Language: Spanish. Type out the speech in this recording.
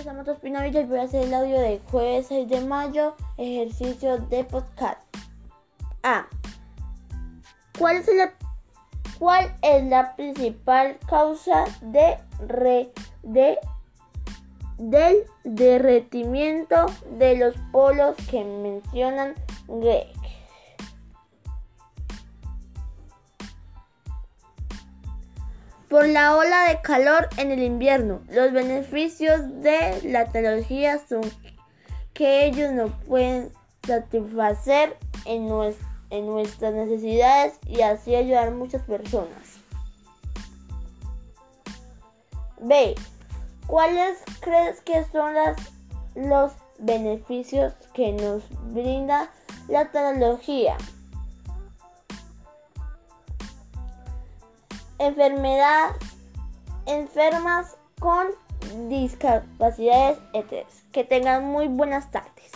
Estamos Ospina y voy a hacer el audio del jueves 6 de mayo, ejercicio de podcast. A. ¿Cuál es la, cuál es la principal causa de re, de, del derretimiento de los polos que mencionan Greg? Por la ola de calor en el invierno. Los beneficios de la tecnología son que ellos nos pueden satisfacer en, nuestras necesidades y así ayudar a muchas personas. B. ¿Cuáles crees que son los beneficios que nos brinda la tecnología? Enfermedad, enfermas con discapacidades, etc. Que tengan muy buenas tardes.